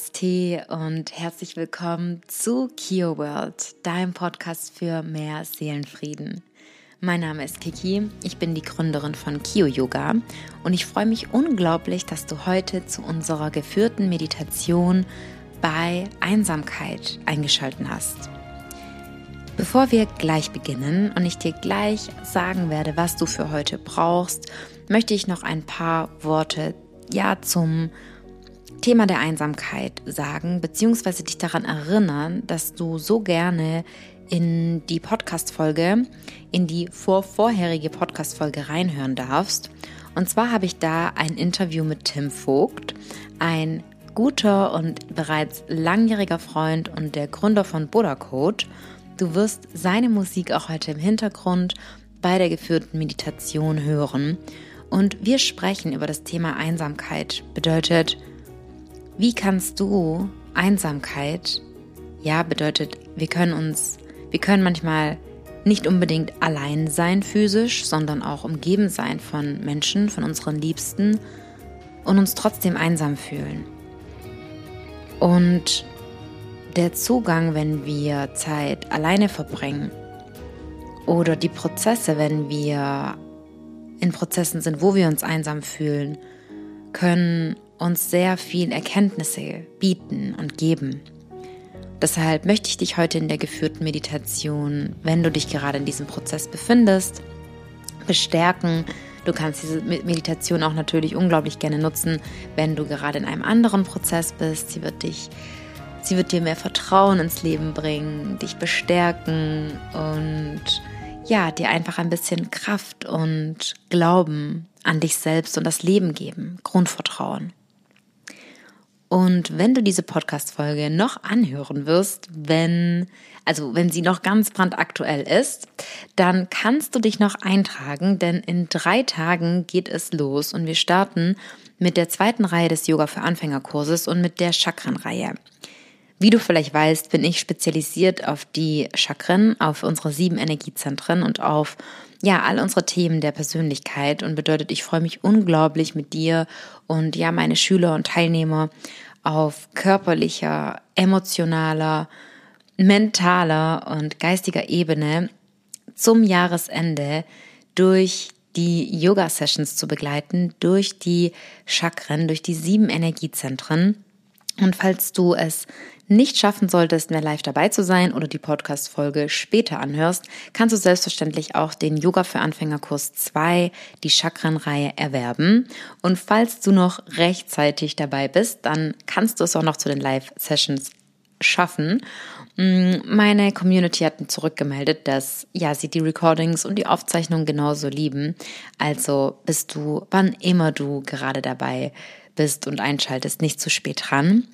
Namaste und herzlich willkommen zu Kio World, deinem Podcast für mehr Seelenfrieden. Mein Name ist Kiki, ich bin die Gründerin von Kio Yoga und ich freue mich unglaublich, dass du heute zu unserer geführten Meditation bei Einsamkeit eingeschaltet hast. Bevor wir gleich beginnen und ich dir gleich sagen werde, was du für heute brauchst, möchte ich noch ein paar Worte ja zum Thema der Einsamkeit sagen, beziehungsweise dich daran erinnern, dass du so gerne in die Podcast-Folge, in die vor vorherige Podcast-Folge reinhören darfst. Und zwar habe ich da ein Interview mit Tim Vogt, ein guter und bereits langjähriger Freund und der Gründer von Buddha Code. Du wirst seine Musik auch heute im Hintergrund bei der geführten Meditation hören. Und wir sprechen über das Thema Einsamkeit. Bedeutet, wie kannst du Einsamkeit, ja, bedeutet, wir können uns, wir können manchmal nicht unbedingt allein sein physisch, sondern auch umgeben sein von Menschen, von unseren Liebsten und uns trotzdem einsam fühlen. Und der Zugang, wenn wir Zeit alleine verbringen oder die Prozesse, wenn wir in Prozessen sind, wo wir uns einsam fühlen, können uns sehr viel Erkenntnisse bieten und geben. Deshalb möchte ich dich heute in der geführten Meditation, wenn du dich gerade in diesem Prozess befindest, bestärken. Du kannst diese Meditation auch natürlich unglaublich gerne nutzen, wenn du gerade in einem anderen Prozess bist. Sie wird dich, sie wird dir mehr Vertrauen ins Leben bringen, dich bestärken und ja, dir einfach ein bisschen Kraft und Glauben an dich selbst und das Leben geben, Grundvertrauen. Und wenn du diese Podcast-Folge noch anhören wirst, wenn, also wenn sie noch ganz brandaktuell ist, dann kannst du dich noch eintragen, denn in drei Tagen geht es los und wir starten mit der zweiten Reihe des Yoga für Anfängerkurses und mit der Chakrenreihe. Wie du vielleicht weißt, bin ich spezialisiert auf die Chakren, auf unsere sieben Energiezentren und auf ja, all unsere Themen der Persönlichkeit und bedeutet, ich freue mich unglaublich mit dir und ja, meine Schüler und Teilnehmer auf körperlicher, emotionaler, mentaler und geistiger Ebene zum Jahresende durch die Yoga-Sessions zu begleiten, durch die Chakren, durch die sieben Energiezentren. Und falls du es nicht schaffen solltest, mehr live dabei zu sein oder die Podcast-Folge später anhörst, kannst du selbstverständlich auch den Yoga für Anfänger Kurs 2, die Chakrenreihe erwerben. Und falls du noch rechtzeitig dabei bist, dann kannst du es auch noch zu den Live-Sessions schaffen. Mm, meine Community hat mir zurückgemeldet, dass ja sie die Recordings und die Aufzeichnungen genauso lieben. Also bist du, wann immer du gerade dabei bist und einschaltest, nicht zu spät dran.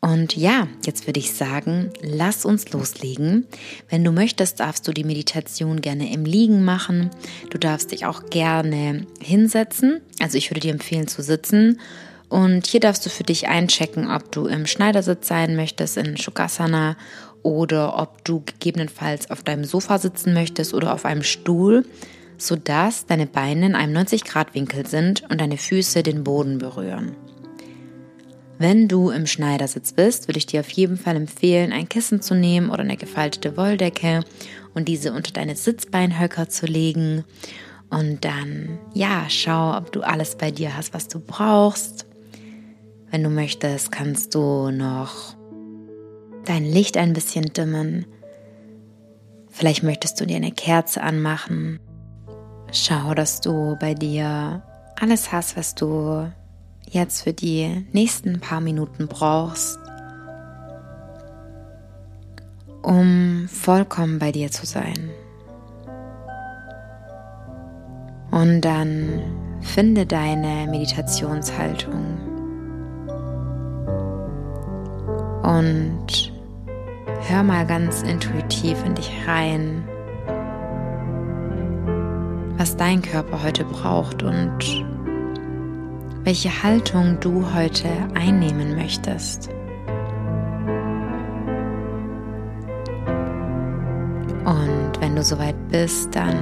Und ja, jetzt würde ich sagen, lass uns loslegen. Wenn du möchtest, darfst du die Meditation gerne im Liegen machen. Du darfst dich auch gerne hinsetzen. Also ich würde dir empfehlen zu sitzen. Und hier darfst du für dich einchecken, ob du im Schneidersitz sein möchtest, in Shukasana oder ob du gegebenenfalls auf deinem Sofa sitzen möchtest oder auf einem Stuhl, sodass deine Beine in einem 90-Grad-Winkel sind und deine Füße den Boden berühren. Wenn du im Schneidersitz bist, würde ich dir auf jeden Fall empfehlen, ein Kissen zu nehmen oder eine gefaltete Wolldecke und diese unter deine Sitzbeinhöcker zu legen. Und dann, ja, schau, ob du alles bei dir hast, was du brauchst. Wenn du möchtest, kannst du noch dein Licht ein bisschen dimmen. Vielleicht möchtest du dir eine Kerze anmachen. Schau, dass du bei dir alles hast, was du jetzt für die nächsten paar Minuten brauchst, um vollkommen bei dir zu sein. Und dann finde deine Meditationshaltung und hör mal ganz intuitiv in dich rein, was dein Körper heute braucht und welche Haltung du heute einnehmen möchtest. Und wenn du soweit bist, dann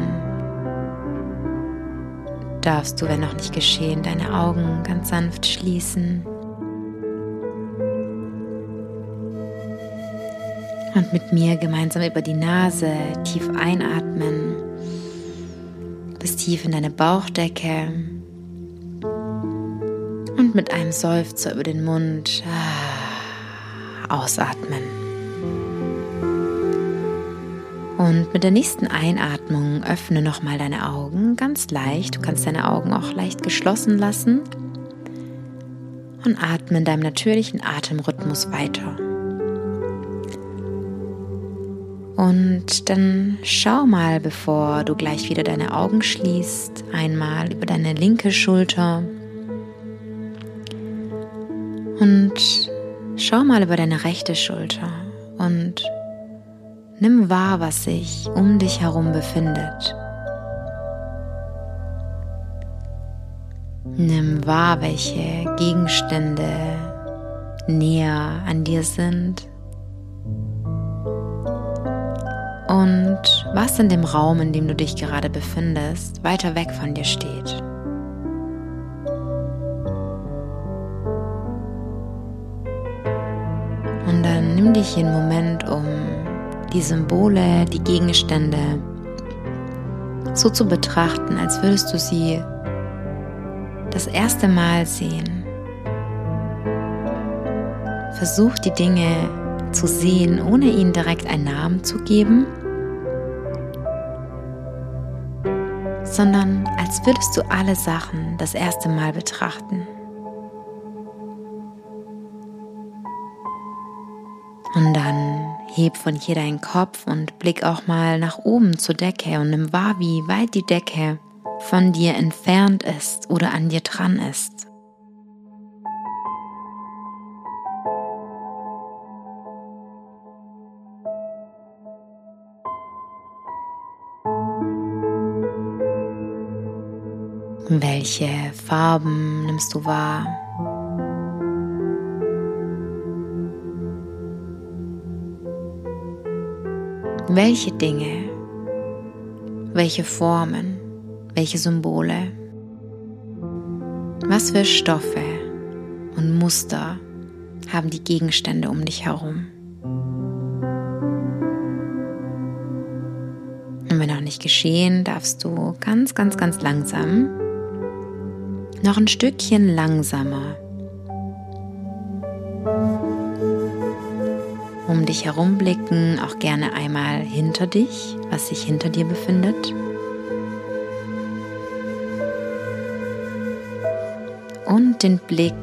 darfst du, wenn noch nicht geschehen, deine Augen ganz sanft schließen. Und mit mir gemeinsam über die Nase tief einatmen, bis tief in deine Bauchdecke mit einem Seufzer über den Mund ah, ausatmen. Und mit der nächsten Einatmung öffne nochmal deine Augen ganz leicht. Du kannst deine Augen auch leicht geschlossen lassen und atme in deinem natürlichen Atemrhythmus weiter. Und dann schau mal, bevor du gleich wieder deine Augen schließt, einmal über deine linke Schulter schau mal über deine rechte Schulter und nimm wahr, was sich um dich herum befindet. Nimm wahr, welche Gegenstände näher an dir sind. Und was in dem Raum, in dem du dich gerade befindest, weiter weg von dir steht. Nimm dich einen Moment, um die Symbole, die Gegenstände so zu betrachten, als würdest du sie das erste Mal sehen. Versuch die Dinge zu sehen, ohne ihnen direkt einen Namen zu geben, sondern als würdest du alle Sachen das erste Mal betrachten. Heb von hier deinen Kopf und blick auch mal nach oben zur Decke und nimm wahr, wie weit die Decke von dir entfernt ist oder an dir dran ist. Welche Farben nimmst du wahr? Welche Dinge? Welche Formen? Welche Symbole? Was für Stoffe und Muster haben die Gegenstände um dich herum? Und wenn auch nicht geschehen, darfst du ganz, ganz, ganz langsam, noch ein Stückchen langsamer, dich herum blicken, auch gerne einmal hinter dich, was sich hinter dir befindet. und den Blick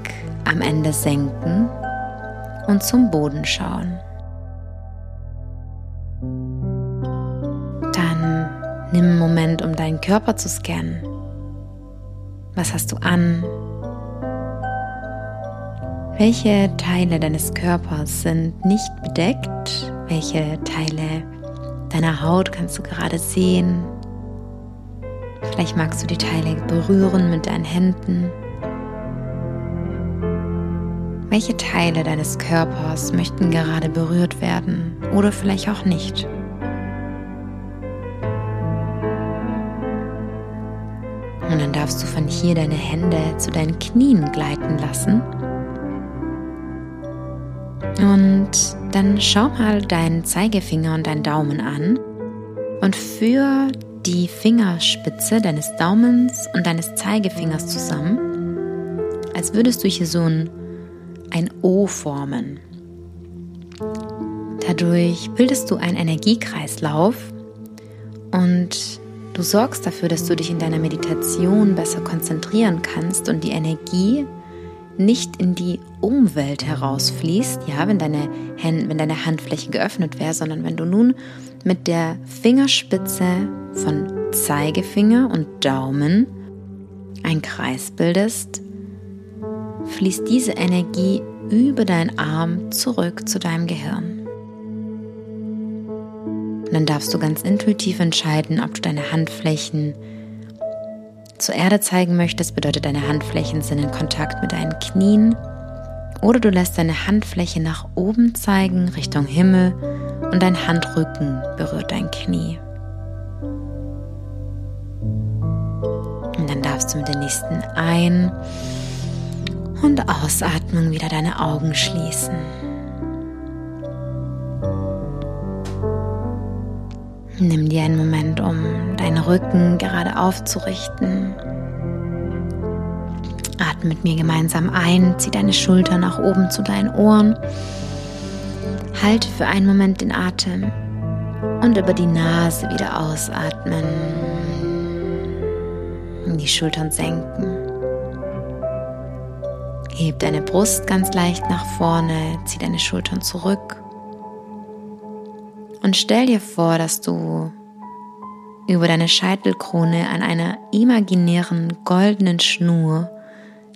am Ende senken und zum Boden schauen. Dann nimm einen Moment, um deinen Körper zu scannen. Was hast du an? Welche Teile deines Körpers sind nicht bedeckt? Welche Teile deiner Haut kannst du gerade sehen? Vielleicht magst du die Teile berühren mit deinen Händen. Welche Teile deines Körpers möchten gerade berührt werden oder vielleicht auch nicht? Und dann darfst du von hier deine Hände zu deinen Knien gleiten lassen. Und dann schau mal deinen Zeigefinger und deinen Daumen an und führ die Fingerspitze deines Daumens und deines Zeigefingers zusammen, als würdest du hier so ein ein O formen. Dadurch bildest du einen Energiekreislauf und du sorgst dafür, dass du dich in deiner Meditation besser konzentrieren kannst und die Energie nicht in die Umwelt herausfließt, ja, wenn deine, Hand, wenn deine Handfläche geöffnet wäre, sondern wenn du nun mit der Fingerspitze von Zeigefinger und Daumen einen Kreis bildest, fließt diese Energie über deinen Arm zurück zu deinem Gehirn. Und dann darfst du ganz intuitiv entscheiden, ob du deine Handflächen zur Erde zeigen möchtest, bedeutet deine Handflächen sind in Kontakt mit deinen Knien, oder du lässt deine Handfläche nach oben zeigen, Richtung Himmel, und dein Handrücken berührt dein Knie. Und dann darfst du mit den nächsten ein- und Ausatmung wieder deine Augen schließen. Nimm dir einen Moment, um deinen Rücken gerade aufzurichten. Atme mit mir gemeinsam ein, zieh deine Schultern nach oben zu deinen Ohren. Halte für einen Moment den Atem und über die Nase wieder ausatmen. Die Schultern senken. Heb deine Brust ganz leicht nach vorne, zieh deine Schultern zurück und stell dir vor, dass du über deine Scheitelkrone an einer imaginären goldenen Schnur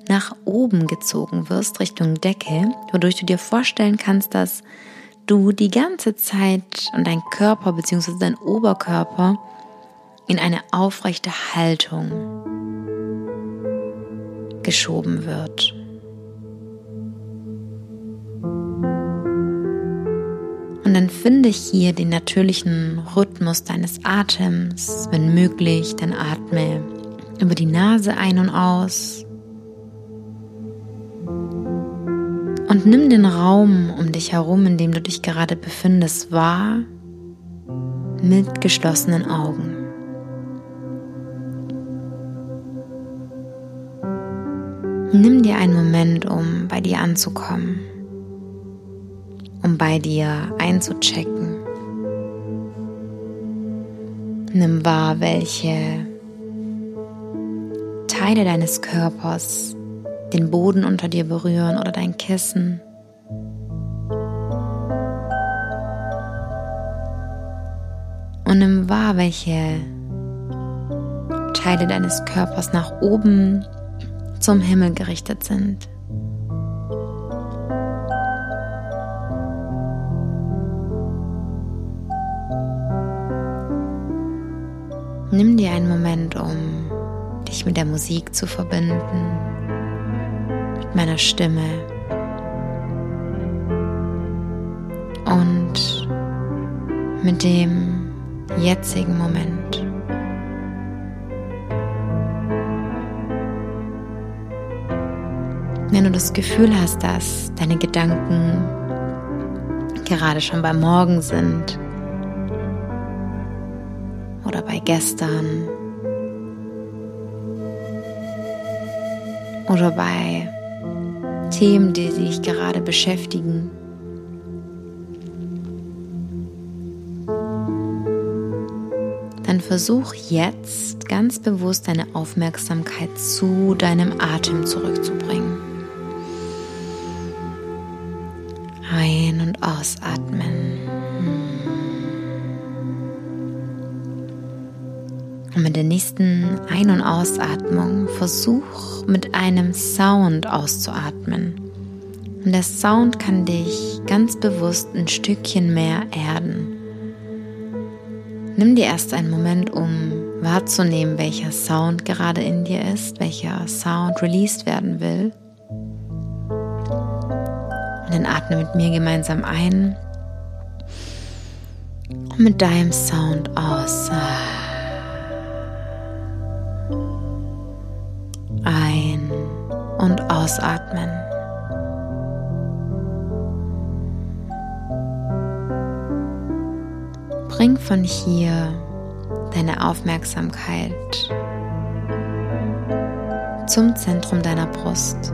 nach oben gezogen wirst Richtung Decke, wodurch du dir vorstellen kannst, dass du die ganze Zeit und dein Körper bzw. dein Oberkörper in eine aufrechte Haltung geschoben wird. Und dann finde hier den natürlichen Rhythmus deines Atems. Wenn möglich, dann atme über die Nase ein und aus. Und nimm den Raum um dich herum, in dem du dich gerade befindest, wahr mit geschlossenen Augen. Nimm dir einen Moment, um bei dir anzukommen um bei dir einzuchecken. Nimm wahr, welche Teile deines Körpers den Boden unter dir berühren oder dein Kissen. Und nimm wahr, welche Teile deines Körpers nach oben zum Himmel gerichtet sind. Mit der Musik zu verbinden, mit meiner Stimme und mit dem jetzigen Moment. Wenn du das Gefühl hast, dass deine Gedanken gerade schon beim Morgen sind, oder bei gestern oder bei Themen, die dich gerade beschäftigen. Dann versuch jetzt ganz bewusst deine Aufmerksamkeit zu deinem Atem zurückzubringen. Ein- und Ausatmung versuch mit einem Sound auszuatmen. Und der Sound kann dich ganz bewusst ein Stückchen mehr erden. Nimm dir erst einen Moment, um wahrzunehmen, welcher Sound gerade in dir ist, welcher Sound released werden will. Und dann atme mit mir gemeinsam ein und mit deinem Sound aus. Ausatmen. Bring von hier deine Aufmerksamkeit zum Zentrum deiner Brust.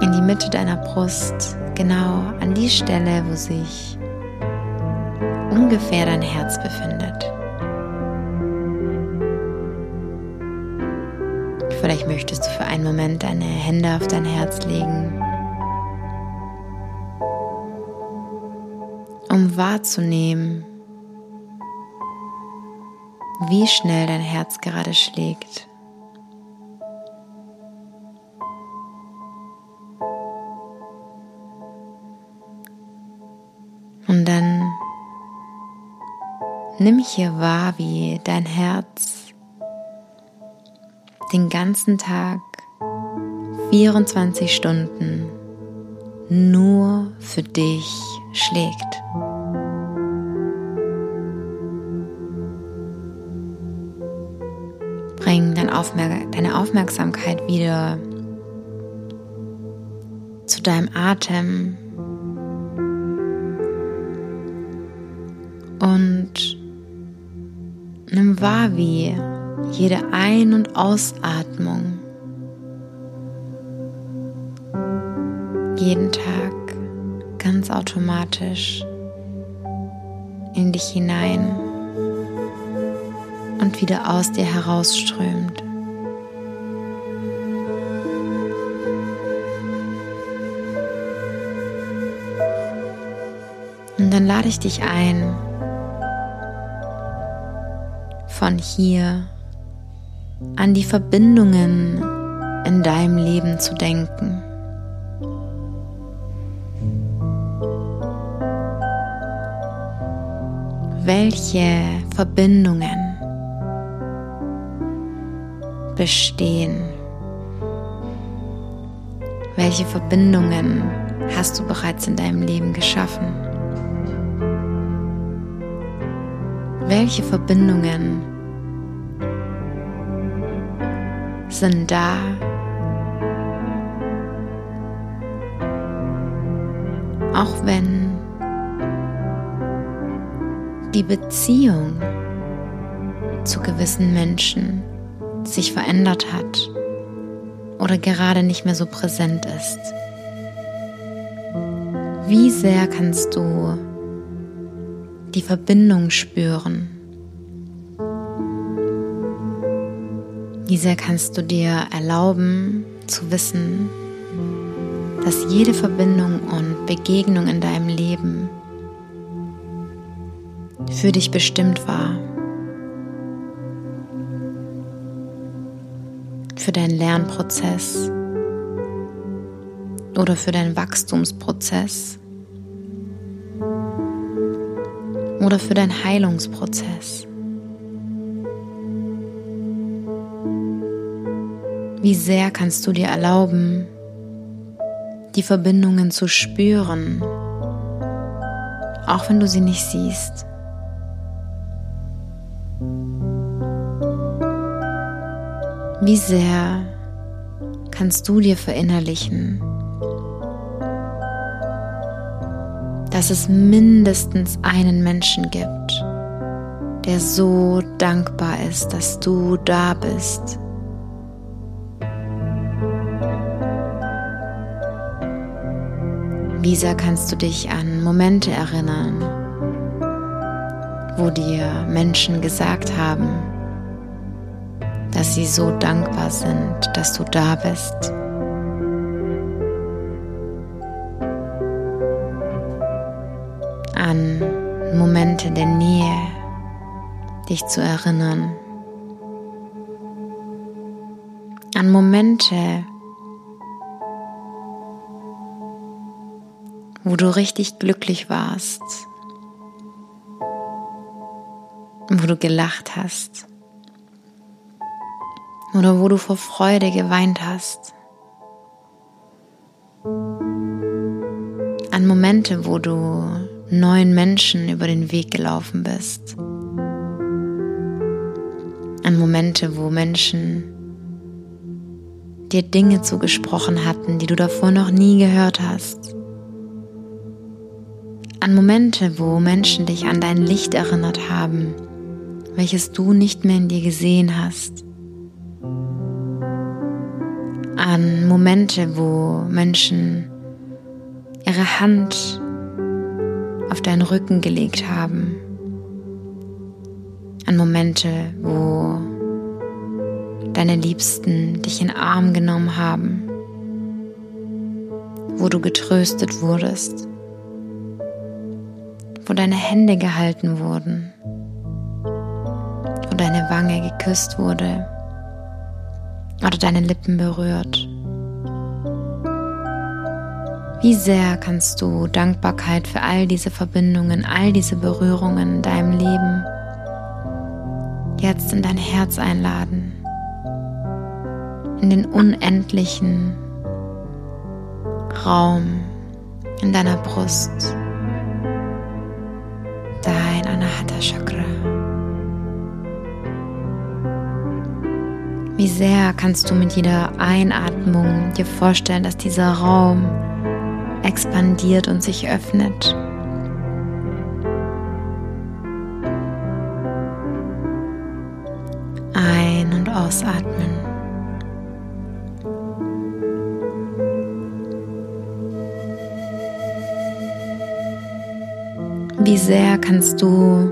In die Mitte deiner Brust, genau an die Stelle, wo sich ungefähr dein Herz befindet. Vielleicht möchtest du für einen Moment deine Hände auf dein Herz legen, um wahrzunehmen, wie schnell dein Herz gerade schlägt. Und dann nimm hier wahr, wie dein Herz den ganzen Tag 24 Stunden nur für dich schlägt. Bring deine Aufmerksamkeit wieder zu deinem Atem Und nimm wahr, wie jede Ein- und Ausatmung jeden Tag ganz automatisch in dich hinein und wieder aus dir herausströmt. Und dann lade ich dich ein, von hier an die Verbindungen in deinem Leben zu denken. Welche Verbindungen bestehen? Welche Verbindungen hast du bereits in deinem Leben geschaffen? Welche Verbindungen sind da? Auch wenn die Beziehung zu gewissen Menschen sich verändert hat oder gerade nicht mehr so präsent ist. Wie sehr kannst du die Verbindung spüren? Wie sehr kannst du dir erlauben zu wissen, dass jede Verbindung und Begegnung in deinem Leben für dich bestimmt war? Für deinen Lernprozess oder für deinen Wachstumsprozess oder für deinen Heilungsprozess. Wie sehr kannst du dir erlauben, die Verbindungen zu spüren, auch wenn du sie nicht siehst. Wie sehr kannst du dir verinnerlichen, dass es mindestens einen Menschen gibt, der so dankbar ist, dass du da bist. Wie sehr kannst du dich an Momente erinnern, wo dir Menschen gesagt haben, dass sie so dankbar sind, dass du da bist. An Momente der Nähe, dich zu erinnern. An Momente, wo du richtig glücklich warst, wo du gelacht hast oder wo du vor Freude geweint hast. An Momente, wo du neuen Menschen über den Weg gelaufen bist. An Momente, wo Menschen dir Dinge zugesprochen hatten, die du davor noch nie gehört hast. An Momente, wo Menschen dich an dein Licht erinnert haben, welches du nicht mehr in dir gesehen hast. An Momente, wo Menschen ihre Hand auf deinen Rücken gelegt haben, an Momente, wo deine Liebsten dich in Arm genommen haben, wo du getröstet wurdest, wo deine Hände gehalten wurden, wo deine Wange geküsst wurde oder deine Lippen berührt. Wie sehr kannst du Dankbarkeit für all diese Verbindungen, all diese Berührungen in deinem Leben jetzt in dein Herz einladen, in den unendlichen Raum in deiner Brust, Wie sehr kannst du mit jeder Einatmung dir vorstellen, dass dieser Raum expandiert und sich öffnet? Ein- und ausatmen. Wie sehr kannst du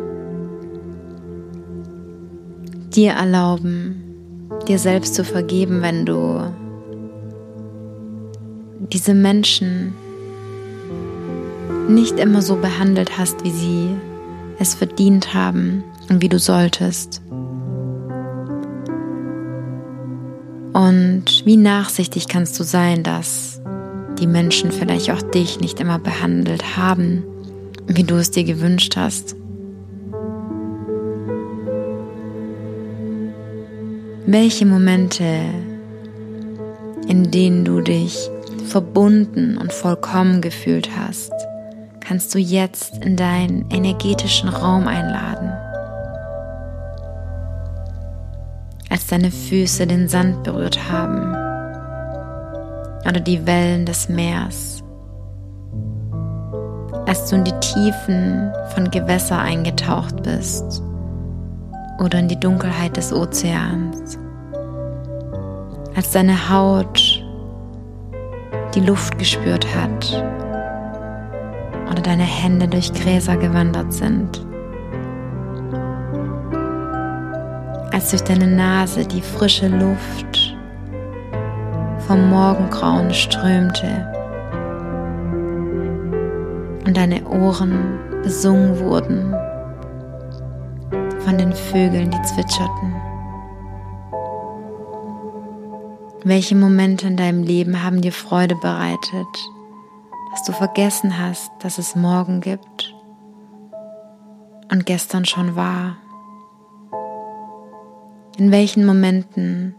dir erlauben, dir selbst zu vergeben, wenn du diese Menschen nicht immer so behandelt hast, wie sie es verdient haben und wie du solltest. Und wie nachsichtig kannst du sein, dass die Menschen vielleicht auch dich nicht immer behandelt haben, wie du es dir gewünscht hast. Welche Momente, in denen du dich verbunden und vollkommen gefühlt hast, kannst du jetzt in deinen energetischen Raum einladen. Als deine Füße den Sand berührt haben oder die Wellen des Meeres, als du in die Tiefen von Gewässer eingetaucht bist oder in die Dunkelheit des Ozeans, als deine Haut die Luft gespürt hat oder deine Hände durch Gräser gewandert sind, als durch deine Nase die frische Luft vom Morgengrauen strömte und deine Ohren besungen wurden von den Vögeln, die zwitscherten. Welche Momente in deinem Leben haben dir Freude bereitet, dass du vergessen hast, dass es morgen gibt und gestern schon war? In welchen Momenten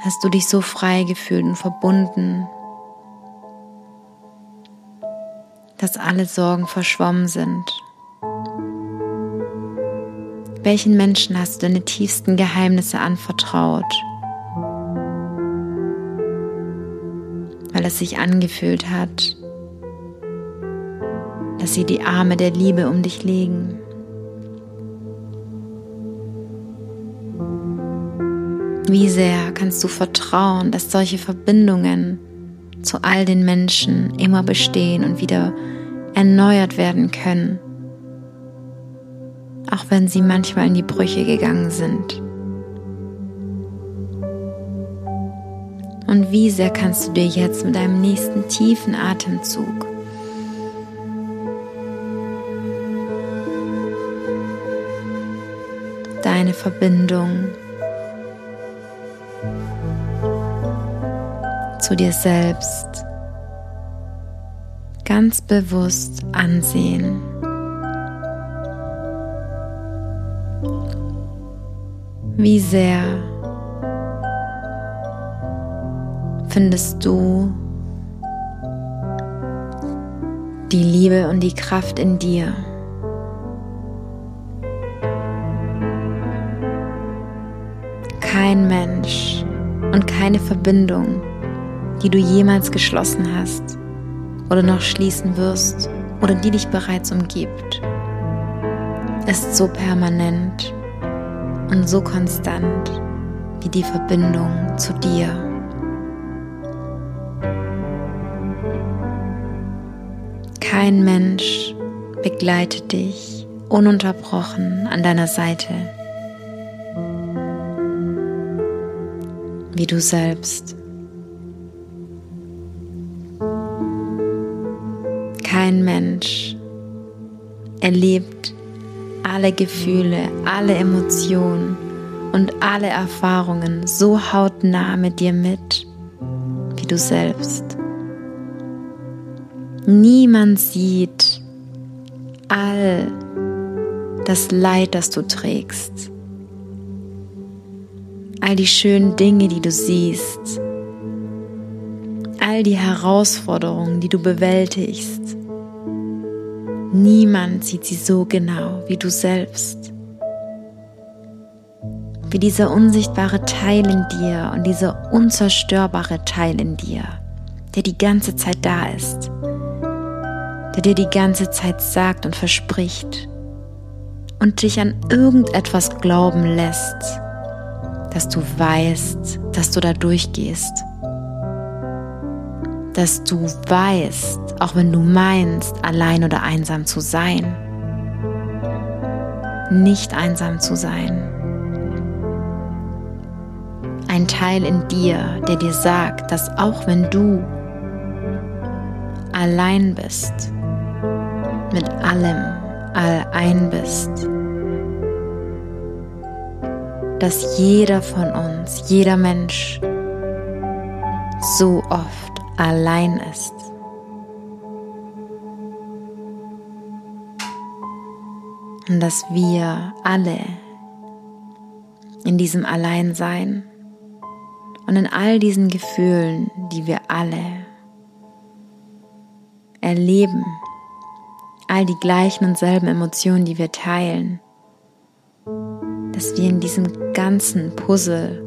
hast du dich so frei gefühlt und verbunden, dass alle Sorgen verschwommen sind? Welchen Menschen hast du deine tiefsten Geheimnisse anvertraut? Weil es sich angefühlt hat, dass sie die Arme der Liebe um dich legen. Wie sehr kannst du vertrauen, dass solche Verbindungen zu all den Menschen immer bestehen und wieder erneuert werden können? Auch wenn sie manchmal in die Brüche gegangen sind. Und wie sehr kannst du dir jetzt mit deinem nächsten tiefen Atemzug deine Verbindung zu dir selbst ganz bewusst ansehen. Wie sehr findest du die Liebe und die Kraft in dir? Kein Mensch und keine Verbindung, die du jemals geschlossen hast oder noch schließen wirst oder die dich bereits umgibt, ist so permanent und so konstant wie die Verbindung zu dir. Kein Mensch begleitet dich ununterbrochen an deiner Seite, wie du selbst. Kein Mensch erlebt alle Gefühle, alle Emotionen und alle Erfahrungen so hautnah mit dir mit, wie du selbst. Niemand sieht all das Leid, das du trägst, all die schönen Dinge, die du siehst, all die Herausforderungen, die du bewältigst Niemand sieht sie so genau wie du selbst. Wie dieser unsichtbare Teil in dir und dieser unzerstörbare Teil in dir, der die ganze Zeit da ist, der dir die ganze Zeit sagt und verspricht und dich an irgendetwas glauben lässt, dass du weißt, dass du da durchgehst. Dass du weißt, auch wenn du meinst, allein oder einsam zu sein, nicht einsam zu sein. Ein Teil in dir, der dir sagt, dass auch wenn du allein bist, mit allem allein bist, dass jeder von uns, jeder Mensch so oft allein ist. Und dass wir alle in diesem Alleinsein und in all diesen Gefühlen, die wir alle erleben, all die gleichen und selben Emotionen, die wir teilen, dass wir in diesem ganzen Puzzle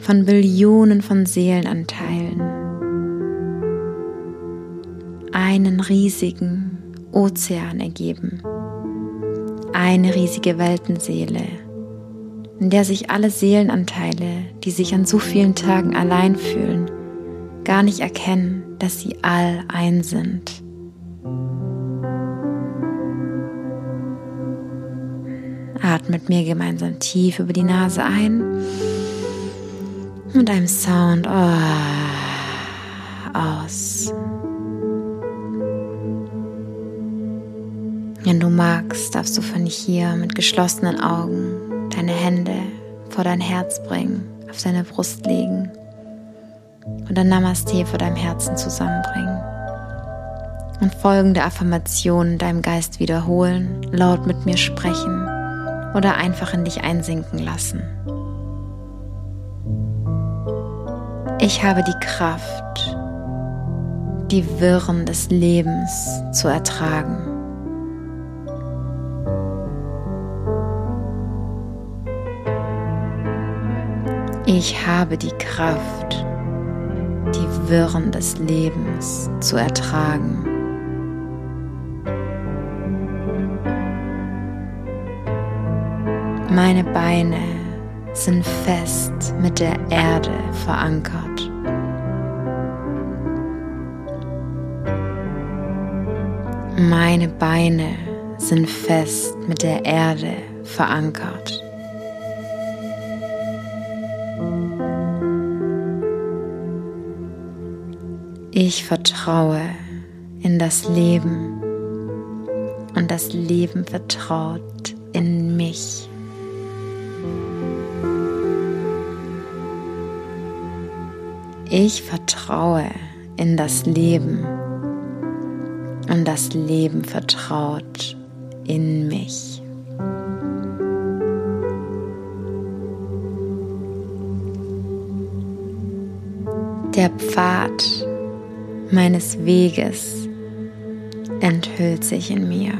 von Billionen von Seelenanteilen einen riesigen Ozean ergeben, eine riesige Weltenseele, in der sich alle Seelenanteile, die sich an so vielen Tagen allein fühlen, gar nicht erkennen, dass sie all ein sind. Atmet mir gemeinsam tief über die Nase ein und einem Sound oh, aus. Wenn du magst, darfst du von hier mit geschlossenen Augen deine Hände vor dein Herz bringen, auf deine Brust legen und ein Namaste vor deinem Herzen zusammenbringen. Und folgende Affirmationen deinem Geist wiederholen, laut mit mir sprechen oder einfach in dich einsinken lassen. Ich habe die Kraft, die Wirren des Lebens zu ertragen. Ich habe die Kraft, die Wirren des Lebens zu ertragen. Meine Beine sind fest mit der Erde verankert. Meine Beine sind fest mit der Erde verankert. Ich vertraue in das Leben und das Leben vertraut in mich. Ich vertraue in das Leben und das Leben vertraut in mich. Der Pfad meines Weges enthüllt sich in mir.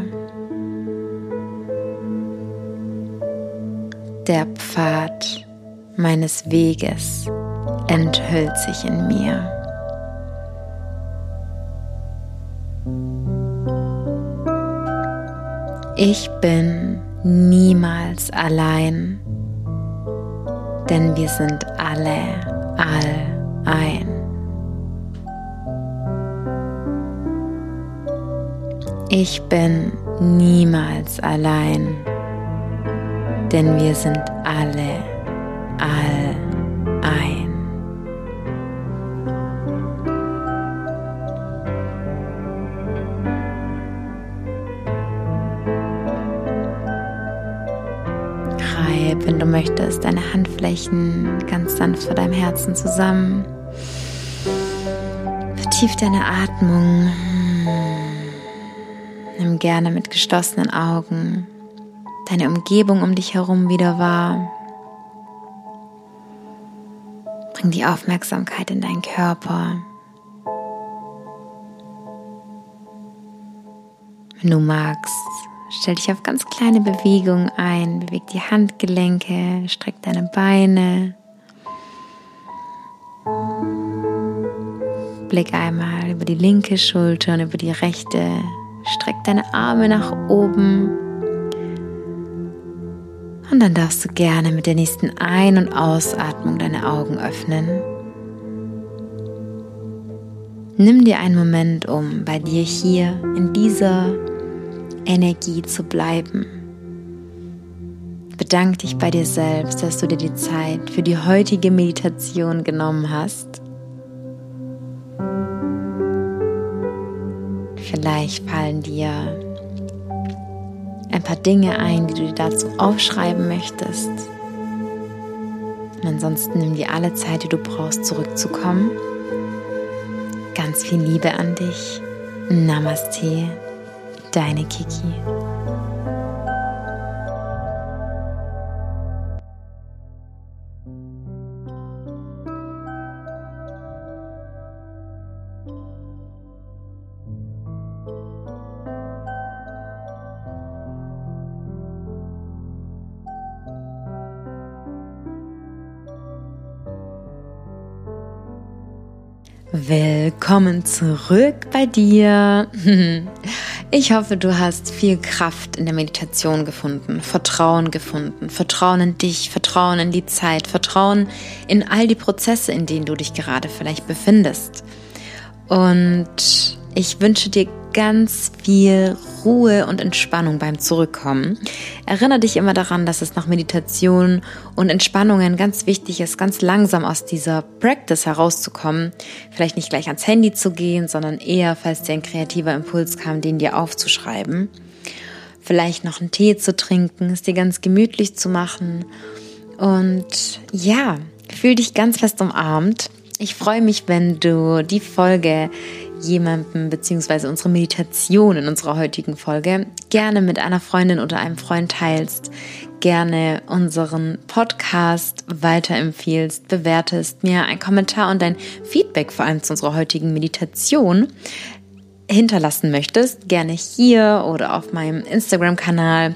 Der Pfad meines Weges enthüllt sich in mir. Ich bin niemals allein, denn wir sind alle all ein. Ich bin niemals allein, denn wir sind alle all ein. Reib, wenn du möchtest, deine Handflächen ganz sanft vor deinem Herzen zusammen. Vertief deine Atmung. Gerne mit geschlossenen Augen deine Umgebung um dich herum wieder wahr. Bring die Aufmerksamkeit in deinen Körper. Wenn du magst, stell dich auf ganz kleine Bewegungen ein. Beweg die Handgelenke, streck deine Beine. Blick einmal über die linke Schulter und über die rechte. Streck deine Arme nach oben Und dann darfst du gerne mit der nächsten Ein- und Ausatmung deine Augen öffnen. Nimm dir einen Moment, um bei dir hier in dieser Energie zu bleiben. Bedank dich bei dir selbst, dass du dir die Zeit für die heutige Meditation genommen hast. Vielleicht fallen dir ein paar Dinge ein, die du dir dazu aufschreiben möchtest. Und ansonsten nimm dir alle Zeit, die du brauchst, zurückzukommen. Ganz viel Liebe an dich. Namaste, deine Kiki. Willkommen zurück bei dir. Ich hoffe, du hast viel Kraft in der Meditation gefunden, Vertrauen gefunden, Vertrauen in dich, Vertrauen in die Zeit, Vertrauen in all die Prozesse, in denen du dich gerade vielleicht befindest. Und ich wünsche dir ganz viel Ruhe und Entspannung beim Zurückkommen. Erinnere dich immer daran, dass es nach Meditation und Entspannungen ganz wichtig ist, ganz langsam aus dieser Practice herauszukommen. Vielleicht nicht gleich ans Handy zu gehen, sondern eher, falls dir ein kreativer Impuls kam, den dir aufzuschreiben. Vielleicht noch einen Tee zu trinken, es dir ganz gemütlich zu machen. Und ja, fühl dich ganz fest umarmt. Ich freue mich, wenn du die Folge jemandem beziehungsweise unsere Meditation in unserer heutigen Folge gerne mit einer Freundin oder einem Freund teilst, gerne unseren Podcast weiterempfiehlst, bewertest, mir einen Kommentar und dein Feedback vor allem zu unserer heutigen Meditation hinterlassen möchtest, gerne hier oder auf meinem Instagram-Kanal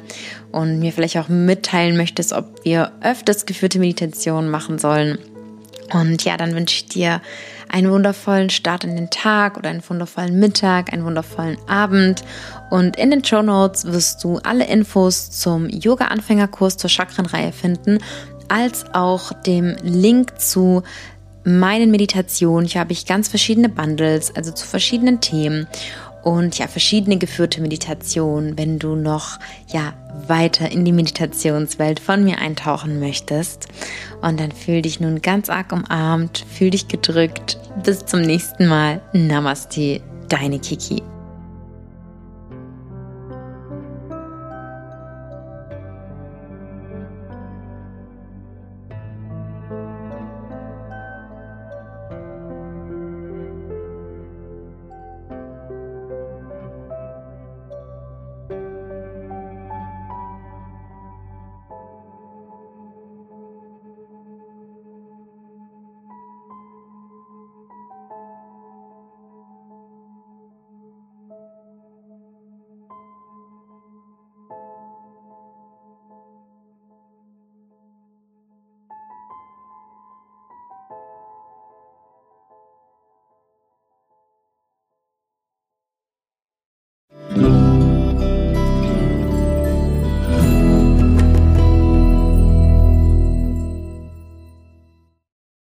und mir vielleicht auch mitteilen möchtest, ob wir öfters geführte Meditationen machen sollen. Und ja, dann wünsche ich dir einen wundervollen Start in den Tag oder einen wundervollen Mittag, einen wundervollen Abend. Und in den Show Notes wirst du alle Infos zum Yoga-Anfängerkurs zur Chakrenreihe finden, als auch dem Link zu meinen Meditationen. Hier habe ich ganz verschiedene Bundles, also zu verschiedenen Themen und ja, verschiedene geführte Meditationen, wenn du noch ja weiter in die Meditationswelt von mir eintauchen möchtest. Und dann fühl dich nun ganz arg umarmt, fühl dich gedrückt. Bis zum nächsten Mal. Namaste, deine Kiki.